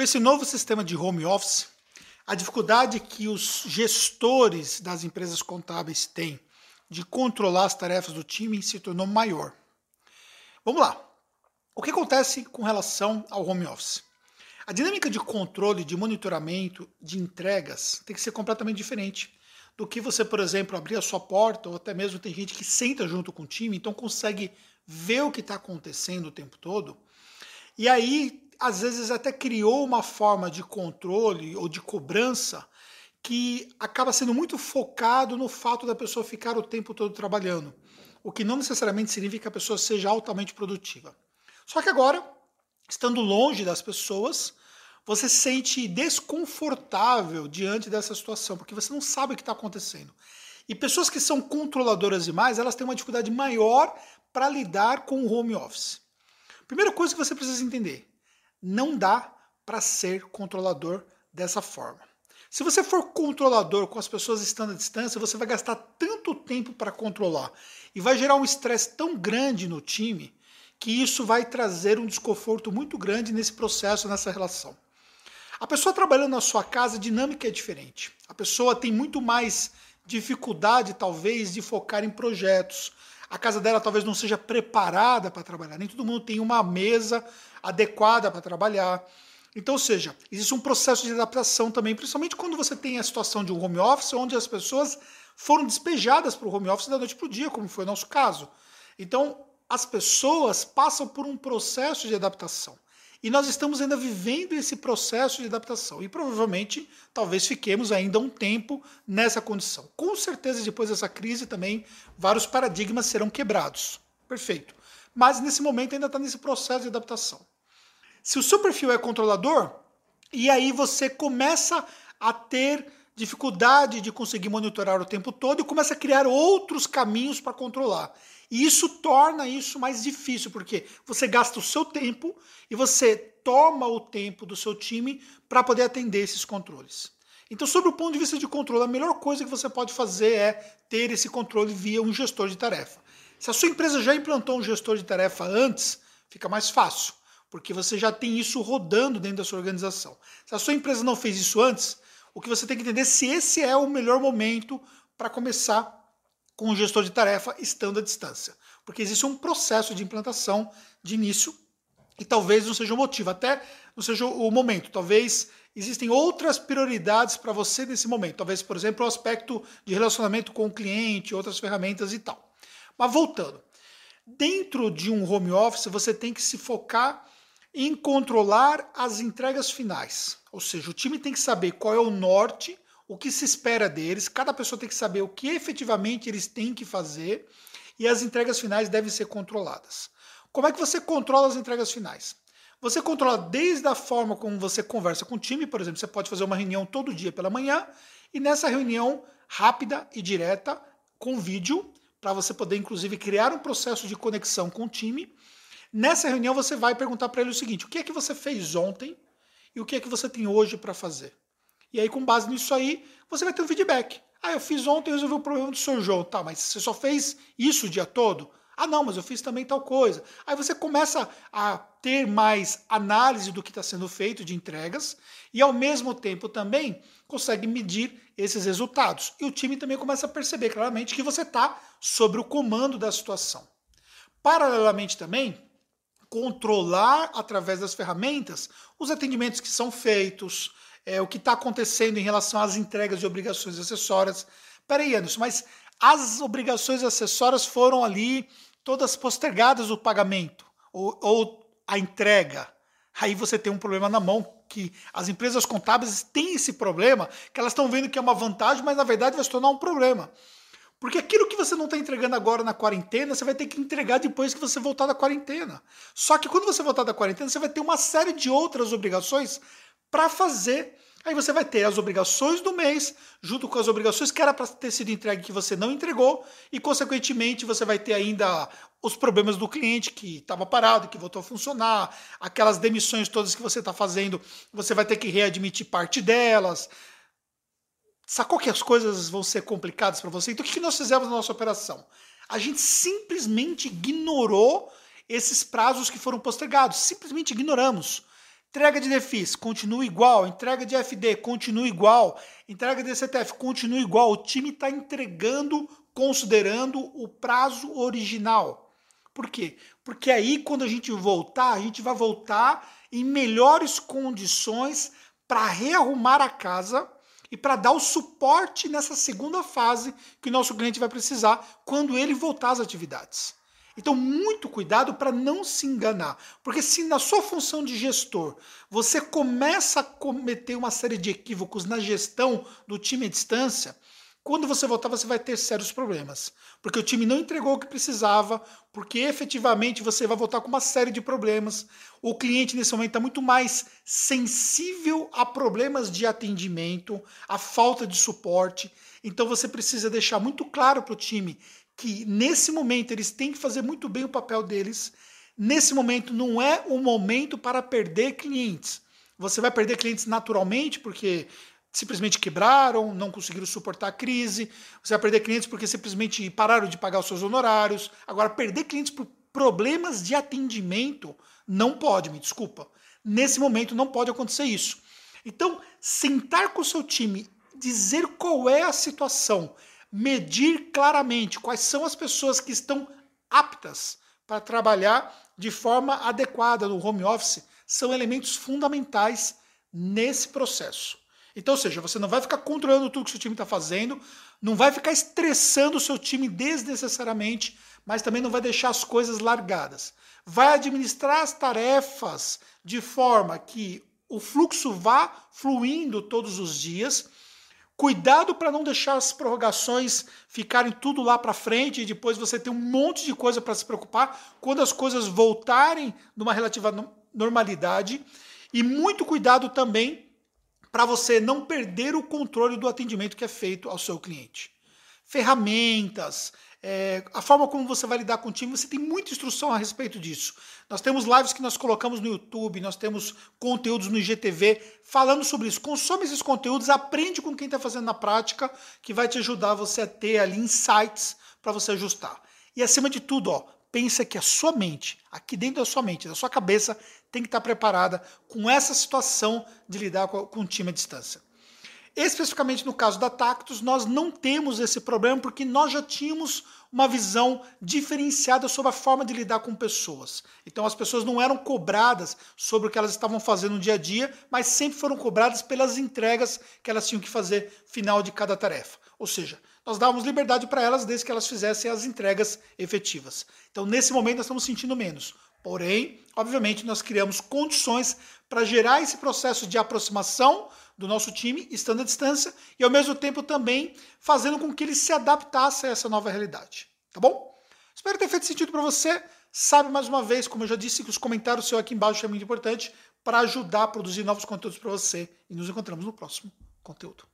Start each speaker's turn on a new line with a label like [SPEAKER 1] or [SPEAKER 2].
[SPEAKER 1] Com esse novo sistema de home office, a dificuldade que os gestores das empresas contábeis têm de controlar as tarefas do time se tornou maior. Vamos lá. O que acontece com relação ao home office? A dinâmica de controle, de monitoramento, de entregas tem que ser completamente diferente do que você, por exemplo, abrir a sua porta, ou até mesmo tem gente que senta junto com o time, então consegue ver o que está acontecendo o tempo todo. E aí, às vezes, até criou uma forma de controle ou de cobrança que acaba sendo muito focado no fato da pessoa ficar o tempo todo trabalhando, o que não necessariamente significa que a pessoa seja altamente produtiva. Só que agora, estando longe das pessoas, você se sente desconfortável diante dessa situação, porque você não sabe o que está acontecendo. E pessoas que são controladoras demais, elas têm uma dificuldade maior para lidar com o home office. Primeira coisa que você precisa entender: não dá para ser controlador dessa forma. Se você for controlador com as pessoas estando à distância, você vai gastar tanto tempo para controlar e vai gerar um estresse tão grande no time que isso vai trazer um desconforto muito grande nesse processo, nessa relação. A pessoa trabalhando na sua casa, a dinâmica é diferente. A pessoa tem muito mais dificuldade, talvez, de focar em projetos. A casa dela talvez não seja preparada para trabalhar. Nem todo mundo tem uma mesa adequada para trabalhar. Então, ou seja, existe um processo de adaptação também, principalmente quando você tem a situação de um home office, onde as pessoas foram despejadas para o home office da noite para o dia, como foi o nosso caso. Então, as pessoas passam por um processo de adaptação. E nós estamos ainda vivendo esse processo de adaptação. E provavelmente, talvez fiquemos ainda um tempo nessa condição. Com certeza, depois dessa crise também, vários paradigmas serão quebrados. Perfeito. Mas nesse momento ainda está nesse processo de adaptação. Se o seu perfil é controlador, e aí você começa a ter dificuldade de conseguir monitorar o tempo todo e começa a criar outros caminhos para controlar. E isso torna isso mais difícil, porque você gasta o seu tempo e você toma o tempo do seu time para poder atender esses controles. Então, sobre o ponto de vista de controle, a melhor coisa que você pode fazer é ter esse controle via um gestor de tarefa. Se a sua empresa já implantou um gestor de tarefa antes, fica mais fácil, porque você já tem isso rodando dentro da sua organização. Se a sua empresa não fez isso antes, o que você tem que entender é se esse é o melhor momento para começar com o gestor de tarefa estando à distância. Porque existe um processo de implantação de início e talvez não seja o motivo, até não seja o momento. Talvez existem outras prioridades para você nesse momento. Talvez, por exemplo, o aspecto de relacionamento com o cliente, outras ferramentas e tal. Mas voltando, dentro de um home office você tem que se focar em controlar as entregas finais. Ou seja, o time tem que saber qual é o norte o que se espera deles, cada pessoa tem que saber o que efetivamente eles têm que fazer e as entregas finais devem ser controladas. Como é que você controla as entregas finais? Você controla desde a forma como você conversa com o time, por exemplo, você pode fazer uma reunião todo dia pela manhã e nessa reunião rápida e direta com vídeo, para você poder inclusive criar um processo de conexão com o time. Nessa reunião você vai perguntar para ele o seguinte: o que é que você fez ontem e o que é que você tem hoje para fazer? E aí, com base nisso aí, você vai ter um feedback. Ah, eu fiz ontem e resolvi o problema do seu João. Tá, mas você só fez isso o dia todo? Ah, não, mas eu fiz também tal coisa. Aí você começa a ter mais análise do que está sendo feito de entregas e, ao mesmo tempo, também consegue medir esses resultados. E o time também começa a perceber claramente que você está sobre o comando da situação. Paralelamente, também, controlar através das ferramentas os atendimentos que são feitos, é, o que está acontecendo em relação às entregas de obrigações acessórias. Peraí, Anderson, mas as obrigações acessórias foram ali todas postergadas o pagamento ou, ou a entrega. Aí você tem um problema na mão, que as empresas contábeis têm esse problema, que elas estão vendo que é uma vantagem, mas na verdade vai se tornar um problema. Porque aquilo que você não está entregando agora na quarentena, você vai ter que entregar depois que você voltar da quarentena. Só que quando você voltar da quarentena, você vai ter uma série de outras obrigações para fazer. Aí você vai ter as obrigações do mês, junto com as obrigações que era para ter sido entregue que você não entregou, e consequentemente você vai ter ainda os problemas do cliente que estava parado, que voltou a funcionar, aquelas demissões todas que você está fazendo, você vai ter que readmitir parte delas. Sacou que as coisas vão ser complicadas para você? Então o que nós fizemos na nossa operação? A gente simplesmente ignorou esses prazos que foram postergados, simplesmente ignoramos Entrega de DEFIS continua igual, entrega de FD continua igual, entrega de CTF continua igual. O time está entregando considerando o prazo original. Por quê? Porque aí, quando a gente voltar, a gente vai voltar em melhores condições para rearrumar a casa e para dar o suporte nessa segunda fase que o nosso cliente vai precisar quando ele voltar às atividades. Então, muito cuidado para não se enganar, porque se na sua função de gestor você começa a cometer uma série de equívocos na gestão do time à distância, quando você voltar, você vai ter sérios problemas. Porque o time não entregou o que precisava, porque efetivamente você vai voltar com uma série de problemas. O cliente, nesse momento, está muito mais sensível a problemas de atendimento, a falta de suporte. Então você precisa deixar muito claro para o time que, nesse momento, eles têm que fazer muito bem o papel deles. Nesse momento, não é o momento para perder clientes. Você vai perder clientes naturalmente, porque simplesmente quebraram, não conseguiram suportar a crise. Você vai perder clientes porque simplesmente pararam de pagar os seus honorários. Agora, perder clientes por problemas de atendimento não pode, me desculpa. Nesse momento não pode acontecer isso. Então, sentar com o seu time, dizer qual é a situação, medir claramente quais são as pessoas que estão aptas para trabalhar de forma adequada no home office são elementos fundamentais nesse processo. Então, ou seja, você não vai ficar controlando tudo que o seu time está fazendo, não vai ficar estressando o seu time desnecessariamente, mas também não vai deixar as coisas largadas. Vai administrar as tarefas de forma que o fluxo vá fluindo todos os dias. Cuidado para não deixar as prorrogações ficarem tudo lá para frente e depois você ter um monte de coisa para se preocupar quando as coisas voltarem numa relativa normalidade. E muito cuidado também para você não perder o controle do atendimento que é feito ao seu cliente. Ferramentas, é, a forma como você vai lidar com o time, você tem muita instrução a respeito disso. Nós temos lives que nós colocamos no YouTube, nós temos conteúdos no IGTV falando sobre isso. Consome esses conteúdos, aprende com quem está fazendo na prática, que vai te ajudar você a ter ali insights para você ajustar. E acima de tudo, ó, pensa que a sua mente, aqui dentro da sua mente, da sua cabeça, tem que estar preparada com essa situação de lidar com, o time à distância. Especificamente no caso da Tactus, nós não temos esse problema porque nós já tínhamos uma visão diferenciada sobre a forma de lidar com pessoas. Então as pessoas não eram cobradas sobre o que elas estavam fazendo no dia a dia, mas sempre foram cobradas pelas entregas que elas tinham que fazer final de cada tarefa. Ou seja, nós dávamos liberdade para elas desde que elas fizessem as entregas efetivas. Então nesse momento nós estamos sentindo menos. Porém, obviamente, nós criamos condições para gerar esse processo de aproximação do nosso time, estando à distância, e ao mesmo tempo também fazendo com que ele se adaptasse a essa nova realidade. Tá bom? Espero ter feito sentido para você. Sabe mais uma vez, como eu já disse, que os comentários seu aqui embaixo é muito importante para ajudar a produzir novos conteúdos para você. E nos encontramos no próximo conteúdo.